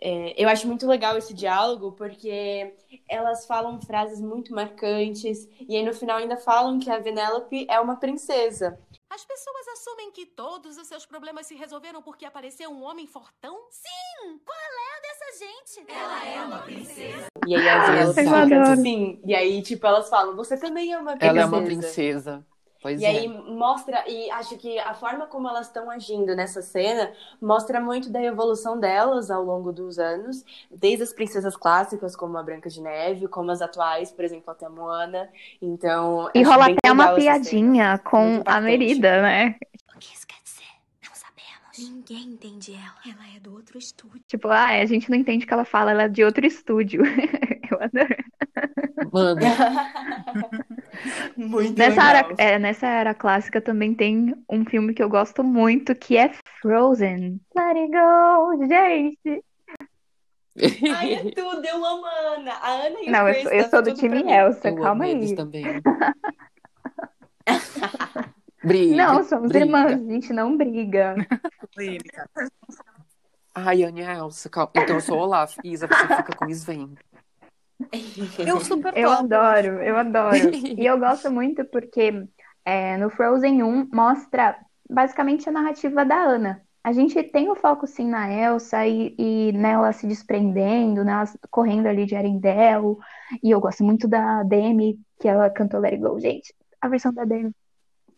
É, eu acho muito legal esse diálogo porque elas falam frases muito marcantes e aí no final ainda falam que a Vanellope é uma princesa. As pessoas assumem que todos os seus problemas se resolveram porque apareceu um homem fortão? Sim! Qual é a dessa gente? Ela é uma princesa. E aí a Vanellope eu fica adoro. assim. E aí, tipo, elas falam, você também é uma princesa. Ela é uma princesa. Pois E é. aí mostra, e acho que a forma como elas estão agindo nessa cena mostra muito da evolução delas ao longo dos anos, desde as princesas clássicas, como a Branca de Neve, como as atuais, por exemplo, até a Moana. Então, E rola até uma piadinha com a. Merida, né? O que isso quer dizer? Não sabemos. Ninguém entende ela. Ela é do outro estúdio. Tipo, ah, a gente não entende o que ela fala, ela é de outro estúdio. [LAUGHS] Eu adoro. Mano, [LAUGHS] [LAUGHS] Muito Nessa legal. era, é, nessa era clássica também tem um filme que eu gosto muito, que é Frozen. Let it go, gente. Ai, é tudo, eu amo a Ana. A Ana e o Não, eu sou, eu tá sou do time. Elsa, eu calma amo eles aí. também. [LAUGHS] Briga, Não, somos briga. irmãs, a gente não briga. Polêmica. Ai, Anne e a Elsa, calma. Então eu sou o Olaf. Isa, você fica com Sven. Eu super Eu topo. adoro, eu adoro. [LAUGHS] E eu gosto muito porque é, no Frozen 1 mostra basicamente a narrativa da Anna. A gente tem o foco sim na Elsa e, e nela se desprendendo, nela correndo ali de Arendelle. E eu gosto muito da Demi, que ela cantou Let It Go, gente. A versão da Demi.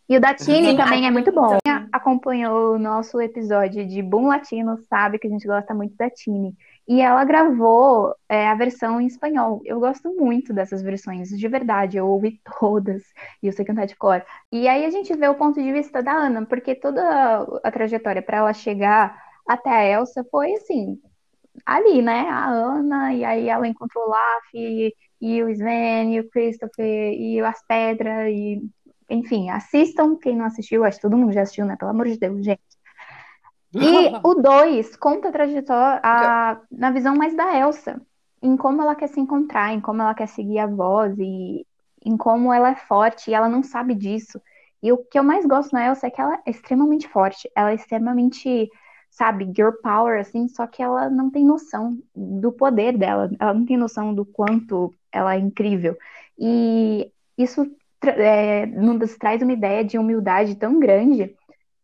E o da Tini Sim, também é muito bom. então- Quem acompanhou o nosso episódio de Boom Latino sabe que a gente gosta muito da Tini. E ela gravou é, a versão em espanhol. Eu gosto muito dessas versões, de verdade. Eu ouvi todas e eu sei cantar de cor. E aí a gente vê o ponto de vista da Ana, porque toda a trajetória para ela chegar até a Elsa foi assim, ali, né? A Ana, e aí ela encontrou o Olaf, e, e o Sven, e o Christopher, e as pedras, e enfim, assistam. Quem não assistiu, acho que todo mundo já assistiu, né? Pelo amor de Deus, gente. E [LAUGHS] o 2 conta a trajetória a- na visão mais da Elsa, em como ela quer se encontrar, em como ela quer seguir a voz e em como ela é forte e ela não sabe disso. E o que eu mais gosto na Elsa é que ela é extremamente forte, ela é extremamente, sabe, girl power, assim, só que ela não tem noção do poder dela, ela não tem noção do quanto ela é incrível. E isso é, nos traz uma ideia de humildade tão grande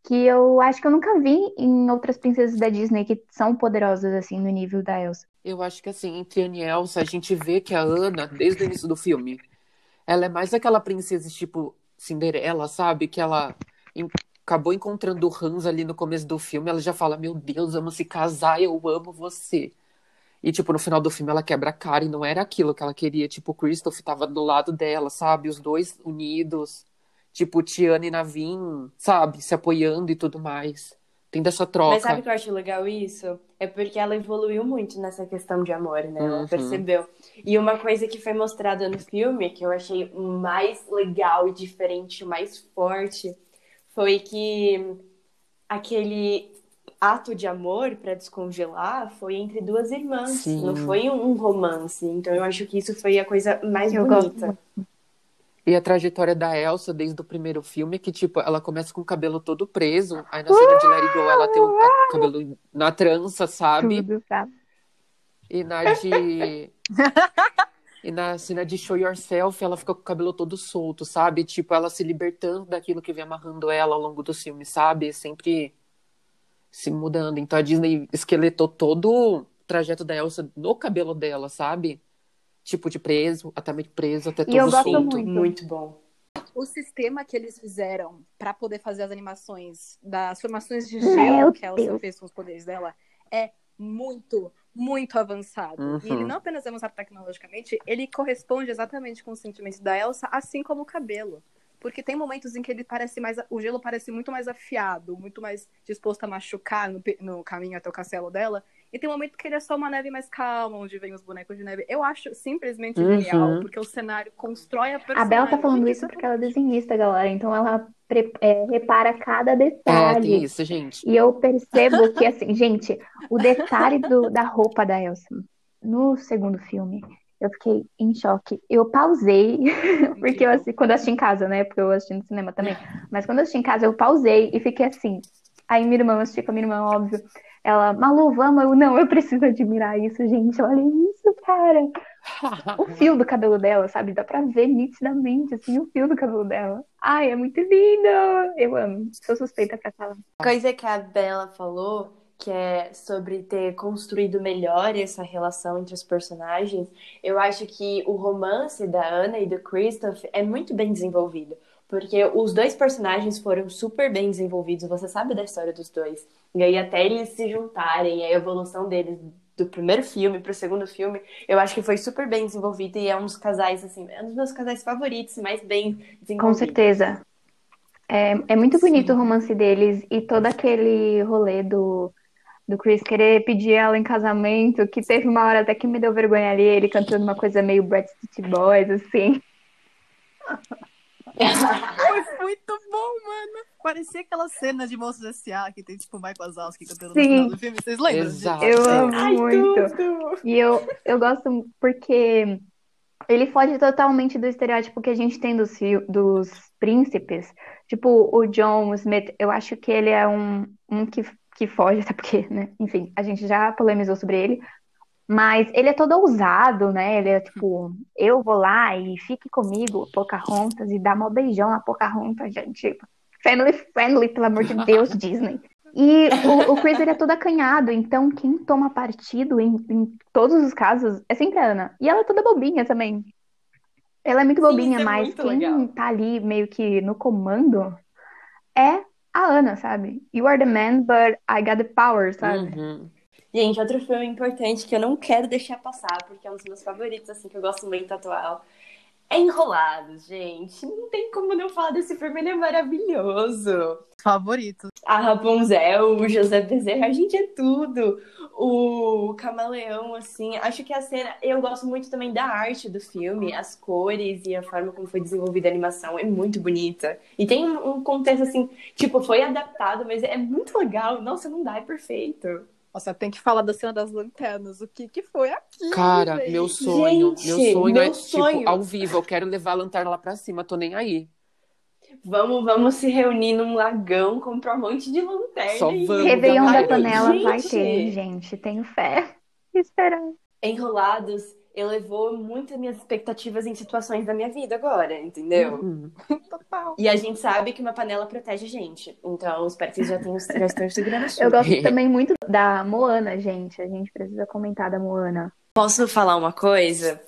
que eu acho que eu nunca vi em outras princesas da Disney que são poderosas assim no nível da Elsa. Eu acho que assim, entre Anne e Elsa, a gente vê que a Ana, desde o início do filme, ela é mais aquela princesa tipo Cinderela, sabe? Que ela em- acabou encontrando o Hans ali no começo do filme, ela já fala, meu Deus, vamos se casar, eu amo você. E, tipo, no final do filme ela quebra a cara e não era aquilo que ela queria. Tipo, o Christoph tava do lado dela, sabe? Os dois unidos. Tipo, Tiana e Navin, sabe? Se apoiando e tudo mais. Tem dessa troca. Mas sabe o que eu acho legal isso? É porque ela evoluiu muito nessa questão de amor, né? Ela Uhum. percebeu. E uma coisa que foi mostrada no filme, que eu achei mais legal e diferente, mais forte, foi que aquele ato de amor pra descongelar foi entre duas irmãs, Sim. não foi um romance. Então eu acho que isso foi a coisa mais Eu gosto bonita. E a trajetória da Elsa desde o primeiro filme é que, tipo, ela começa com o cabelo todo preso. Aí na cena de It Go, ela tem o cabelo na trança, sabe? Tudo, sabe? E na de. [LAUGHS] E na cena de Show Yourself, ela fica com o cabelo todo solto, sabe? Tipo, ela se libertando daquilo que vem amarrando ela ao longo do filme, sabe? Sempre se mudando. Então a Disney esqueletou todo o trajeto da Elsa no cabelo dela, sabe? Tipo, de preso, até meio preso, até E todo solto. muito. Muito bom. O sistema que eles fizeram pra poder fazer as animações das formações de gelo que a Elsa Deus. fez com os poderes dela é muito, muito avançado. Uhum. E ele não apenas é avançado tecnologicamente, ele corresponde exatamente com os sentimentos da Elsa, assim como o cabelo. Porque tem momentos em que ele parece mais. O gelo parece muito mais afiado, muito mais disposto a machucar no, no caminho até o castelo dela. E tem um momento que ele é só uma neve mais calma, onde vem os bonecos de neve. Eu acho simplesmente Uhum. genial, porque o cenário constrói a A personagem. Bela tá falando isso é porque ela é desenhista, galera. Então ela é, repara cada É, tem detalhe. isso, gente. E eu percebo que, assim, gente, o detalhe do- da roupa da Elsa no segundo filme, eu fiquei em choque. Eu pausei, [LAUGHS] porque eu assisti, quando eu assisti em casa, né? Porque eu assisti no cinema também. Mas quando eu assisti em casa, eu pausei e fiquei assim. Aí minha irmã, eu assisti com a minha irmã, óbvio. Ela, Malu, vamos. Eu, não, eu preciso admirar isso, gente. Olha isso, cara. [LAUGHS] O fio do cabelo dela, sabe? Dá pra ver nitidamente, assim, o fio do cabelo dela. Ai, é muito lindo. Eu amo. Sou suspeita pra falar. Coisa que a Bella falou, que é sobre ter construído melhor essa relação entre os personagens, eu acho que o romance da Anna e do Christoph é muito bem desenvolvido. Porque os dois personagens foram super bem desenvolvidos, você sabe da história dos dois. E aí, até eles se juntarem, a evolução deles do primeiro filme pro segundo filme, eu acho que foi super bem desenvolvido e é um dos casais, assim, é um dos meus casais favoritos, mais bem desenvolvido. Com certeza. É, é muito bonito o romance deles e todo aquele rolê do, do Chris querer pedir ela em casamento, que teve uma hora até que me deu vergonha ali, ele cantando uma coisa meio Brad City Boys, assim. [LAUGHS] Foi muito bom, mano. Parecia aquela cena de Monstros S.A. que tem, tipo, o Michael Wazowski cantando no Sim. final do filme. Vocês lembram Exato. Eu amo Ai, muito. tudo! E eu, eu gosto porque ele foge totalmente do estereótipo que a gente tem dos, dos príncipes. Tipo, o John Smith, eu acho que ele é um, um que, que foge, até [LAUGHS] porque, né? Enfim, a gente já polemizou sobre ele. Mas ele é todo ousado, né? Ele é tipo, eu vou lá e fique comigo, Pocahontas, e dá mó beijão na Pocahontas, gente. Tipo, family friendly, pelo amor de [LAUGHS] Deus, Disney. E o, o Chris, ele é todo acanhado, então quem toma partido em, em todos os casos é sempre a Ana. E ela é toda bobinha também. Ela é muito Sim, bobinha, isso é mas muito quem legal. tá ali meio que no comando é a Ana, sabe? You are the man, but I got the power, sabe? Uhum. Gente, outro filme importante que eu não quero deixar passar, porque é um dos meus favoritos, assim, que eu gosto muito atual. É Enrolados, gente. Não tem como não falar desse filme, ele é maravilhoso. Favorito. A Rapunzel, o José Bezerra, a gente é tudo. O Camaleão, assim, acho que a cena. Eu gosto muito também da arte do filme, as cores e a forma como foi desenvolvida a animação é muito bonita. E tem um um contexto assim, tipo, foi adaptado, mas é muito legal. Nossa, não dá, é perfeito. Nossa, tem que falar da cena das lanternas. O que que foi aquilo, Cara, gente? meu sonho, Gente, meu sonho meu é, sonho. tipo, ao vivo, eu quero levar a lanterna lá pra cima, tô nem aí. Vamos, vamos se reunir num lagão, comprar um monte de lanterna. Só e- vamos, Réveillon da panela vai gente. ter, gente. Tenho fé. [LAUGHS] Esperando. Enrolados elevou muito as minhas expectativas em situações da minha vida agora, entendeu? Uhum. [LAUGHS] Total. E a gente sabe que uma panela protege a gente. Então, espero que vocês já, tenham, já segurando a Eu gosto também muito da Moana, gente. A gente precisa comentar da Moana. Posso falar uma coisa?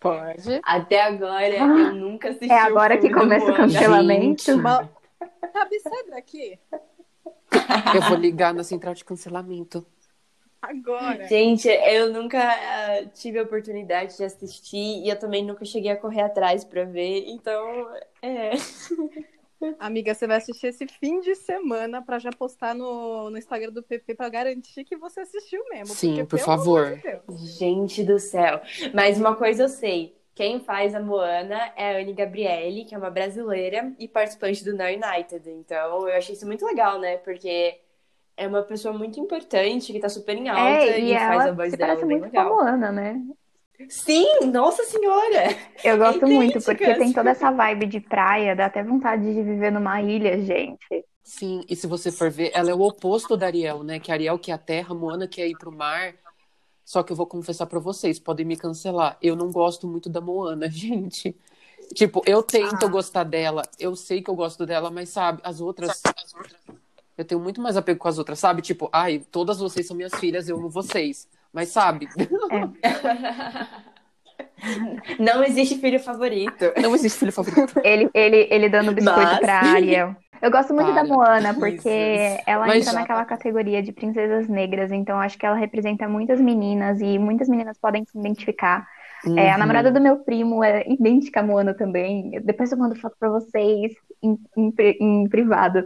Pode. Até agora, Ah, eu nunca assisti É agora que começa o cancelamento. Gente, Sabe, sai daqui. [LAUGHS] eu vou ligar na central de cancelamento. Agora. Gente, eu nunca ah, tive a oportunidade de assistir e eu também nunca cheguei a correr atrás pra ver, então, é. [LAUGHS] Amiga, você vai assistir esse fim de semana pra já postar no, no Instagram do PP pra garantir que você assistiu mesmo. Sim, porque, por favor. de. Gente do céu. Mas uma coisa eu sei. Quem faz a Moana é a Anne Gabriele, que é uma brasileira e participante do Now United. Então, eu achei isso muito legal, né? Porque é uma pessoa muito importante, que tá super em alta É, e, e faz a voz se dela parece bem muito com a legal. Moana, né? Sim, nossa senhora! Eu gosto muito, porque tem toda essa vibe de praia, dá até vontade de viver numa ilha, gente. Sim, e se você for ver, ela é o oposto da Ariel, né? Que a Ariel quer a terra, Moana quer ir pro mar. Só que eu vou confessar pra vocês, podem me cancelar. Eu não gosto muito da Moana, [LAUGHS] gente. Tipo, eu tento Ah. gostar dela, eu sei que eu gosto dela, mas sabe, as outras. Eu tenho muito mais apego com as outras, sabe? Tipo, ai, todas vocês são minhas filhas, eu amo vocês. Mas sabe, [LAUGHS] Não existe filho favorito. não existe filho favorito. Ele, ele, ele dando biscoito Mas- pra Ariel. Eu gosto muito da Para, Moana, porque Jesus. ela Mas- entra naquela categoria de princesas negras, então acho que ela representa muitas meninas e muitas meninas podem se identificar. É, a Uhum. namorada do meu primo é idêntica à Moana também. Depois eu mando foto pra vocês em, em em privado.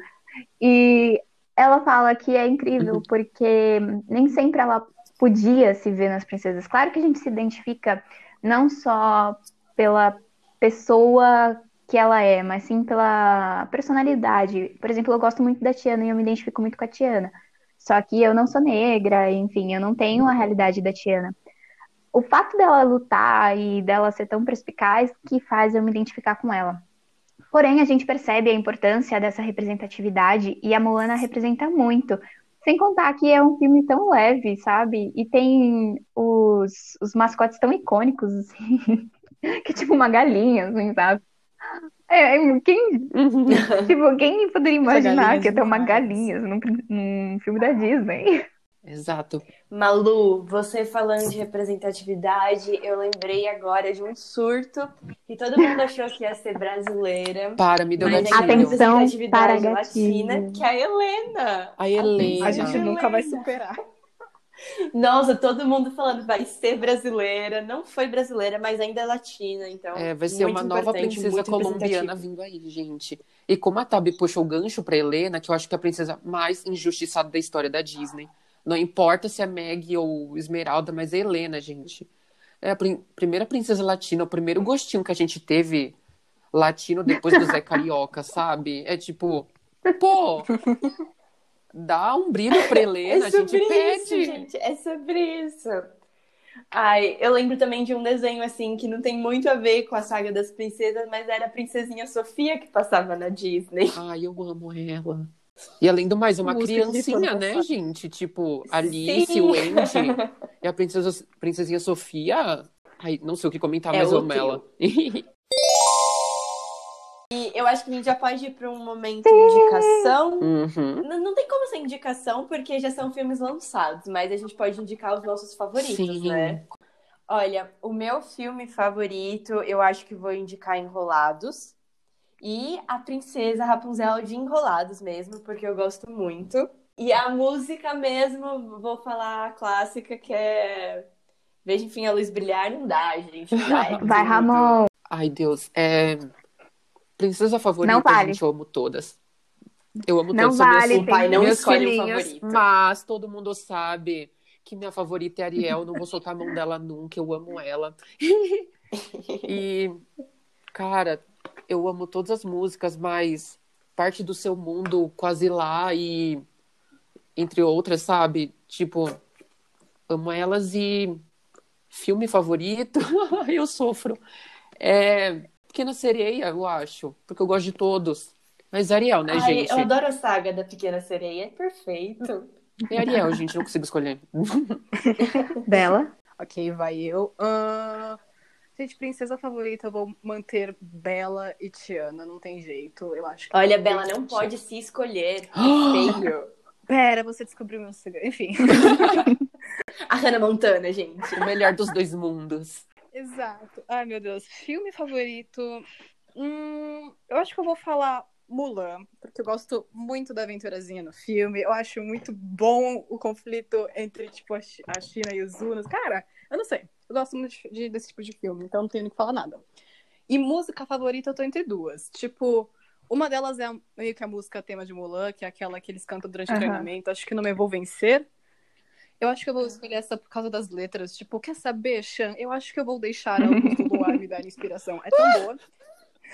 E ela fala que é incrível Uhum. porque nem sempre ela podia se ver nas princesas. Claro que a gente se identifica não só pela pessoa que ela é, mas sim pela personalidade. Por exemplo, eu gosto muito da Tiana e eu me identifico muito com a Tiana. Só que eu não sou negra, enfim, eu não tenho a realidade da Tiana. O fato dela lutar e dela ser tão perspicaz que faz eu me identificar com ela. Porém, a gente percebe a importância dessa representatividade e a Moana representa muito. Sem contar que é um filme tão leve, sabe? E tem os, os mascotes tão icônicos, assim, [LAUGHS] que é tipo uma galinha, assim, sabe? É, é, quem, [LAUGHS] tipo, quem poderia imaginar que ia ter uma galinha num, num filme da Disney? Exato. Malu, você falando de representatividade, eu lembrei agora de um surto que todo mundo achou que ia ser brasileira. Para, me deu Mas gatilho. é Atenção representatividade para latina, gatilho. que é a Helena. A Helena. A gente nunca vai superar. Nossa, todo mundo falando vai ser brasileira. Não foi brasileira, mas ainda é latina, então. É, vai ser uma nova princesa colombiana vindo aí, gente. E como a Tabi puxou o gancho pra Helena, que eu acho que é a princesa mais injustiçada da história da Disney. Não importa se é Meg ou Esmeralda, mas é Helena, gente. É a prim- primeira princesa latina, o primeiro gostinho que a gente teve latino depois do Zé [LAUGHS] Carioca, sabe? É tipo, pô, dá um brilho pra Helena, É a gente pede. isso, gente. É sobre isso. Ai, eu lembro também de um desenho assim que não tem muito a ver com a saga das princesas, mas era a princesinha Sofia que passava na Disney. Ai, eu amo ela. E além do mais, uma Música criancinha, né, passado. gente? Tipo, Alice, Sim. o Andy [LAUGHS] e a princesa, princesinha Sofia. Ai, não sei o que comentar, É mas amo ela. E eu acho que a gente já pode ir para um momento de indicação. Uhum. Não, não tem como ser indicação, porque já são filmes lançados, mas a gente pode indicar os nossos favoritos, Sim. né? Olha, o meu filme favorito, eu acho que vou indicar Enrolados. E a Princesa Rapunzel de Enrolados mesmo, porque eu gosto muito. E a música mesmo, vou falar a clássica, que é Veja enfim a luz brilhar, não dá, gente. Não dá, é [LAUGHS] Vai. Ramon. Ai, Deus. É... Princesa favorita, Não vale. gente, eu amo todas. Eu amo Não todas. vale, pai não escolhe o filhinhas, favorito. Mas todo mundo sabe que minha favorita é a Ariel. Não vou soltar a mão dela nunca. Eu amo ela. [LAUGHS] e, cara, eu amo todas as músicas, mas parte do seu mundo quase lá e entre outras, sabe? Tipo, amo elas e filme favorito, [LAUGHS] eu sofro. É Pequena Sereia, eu acho, porque eu gosto de todos. Mas Ariel, né, Ai, gente? eu adoro a saga da Pequena Sereia, é perfeito. É Ariel, [LAUGHS] gente, não consigo escolher. Bela. Ok, vai eu. Ahn, Gente, princesa favorita, eu vou manter Bela e Tiana, não tem jeito. Eu acho que. Olha, Bela, não pode se escolher. [GASPS] Feio. Pera, você descobriu meu segredo. Enfim. [LAUGHS] A Hannah Montana, gente. O melhor dos dois mundos. Exato. Ai, meu Deus. Filme favorito. Hum, eu acho que eu vou falar Mulan, porque eu gosto muito da aventurazinha no filme. Eu acho muito bom o conflito entre, tipo, a China e os Hunos. Cara, eu não sei. Eu gosto muito de- de- desse tipo de filme, então não tenho nem que falar nada. E música favorita, eu tô entre duas. Tipo, uma delas é meio que a música tema de Mulan, que é aquela que eles cantam durante o Aham. treinamento. Acho que não me vou vencer. Eu acho que eu vou escolher essa por causa das letras. Tipo, quer saber, Chan? Eu acho que eu vou deixar a luz do luar me dar inspiração. É tão boa. [LAUGHS]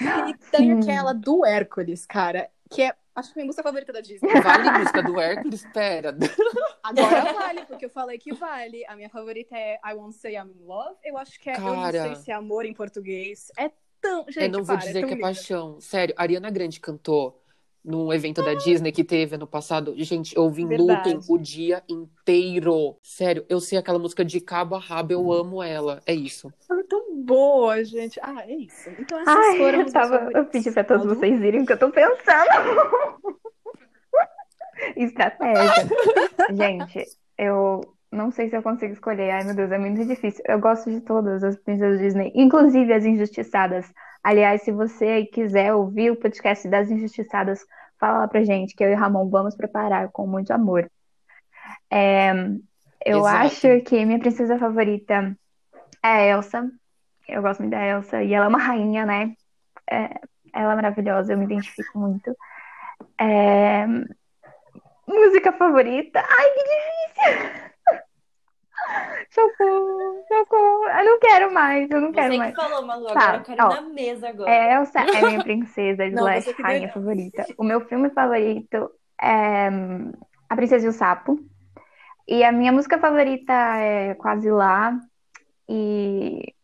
E tem aquela do Hércules, cara, que é, acho que minha música favorita da Disney. Vale a música do Hércules? Espera. [LAUGHS] Agora vale, porque eu falei que vale. A minha favorita é I Won't Say I'm in Love. Eu acho que é, eu não Cara. sei se é amor em português. É tão, gente, eu não vou para, dizer tão que é linda. paixão. Sério, a Ariana Grande cantou num evento da Disney que teve ano passado. Gente, eu ouvi Verdade. looping o dia inteiro. Sério, eu sei aquela música de cabo a rabo, eu amo ela. É isso. Ela é tão boa, gente. Ah, é isso. Então essas Ai, foram eu, tava, eu pedi pra todos vocês irem, porque eu tô pensando. [LAUGHS] Estratégia. Gente, eu não sei se eu consigo escolher. Ai, meu Deus, é muito difícil. Eu gosto de todas as princesas Disney, inclusive as injustiçadas. Aliás, se você quiser ouvir o podcast das injustiçadas, fala lá pra gente, que eu e o Ramon vamos preparar com muito amor. É, eu Exato. acho que minha princesa favorita é a Elsa. Eu gosto muito da Elsa. E ela é uma rainha, né? É, ela é maravilhosa, eu me identifico muito. É, Música favorita? Ai, que difícil! Socorro, socorro. Eu não quero mais, eu não quero Você mais. que falou, Malu, Tá, agora eu quero ó. na mesa agora. É, Elsa é minha princesa slash [LAUGHS] você rainha deu. favorita. O meu filme favorito é hum, A Princesa e o Sapo. E a minha música favorita é Quase Lá. E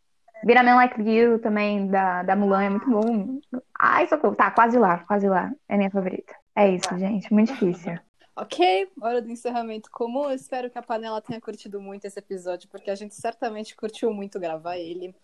Be a Man Like You também, da, da Mulan, é muito bom. Ai, socorro. Tá, Quase Lá, Quase Lá. É minha favorita. É isso, gente. Muito difícil. Ok, hora do encerramento comum. Eu espero que a panela tenha curtido muito esse episódio, porque a gente certamente curtiu muito gravar ele.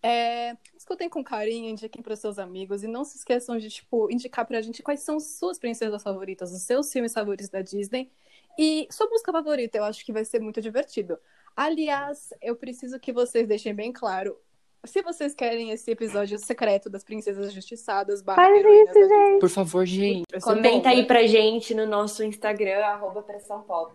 É, escutem com carinho, indiquem para seus amigos e não se esqueçam de tipo indicar pra gente quais são suas princesas favoritas, os seus filmes favoritos da Disney e sua música favorita. Eu acho que vai ser muito divertido. Aliás, eu preciso que vocês deixem bem claro se vocês querem esse episódio secreto das princesas justiçadas, barra Faz isso, gente. Por favor, gente. Comenta aí pra gente no nosso Instagram, arroba Pressão Pop.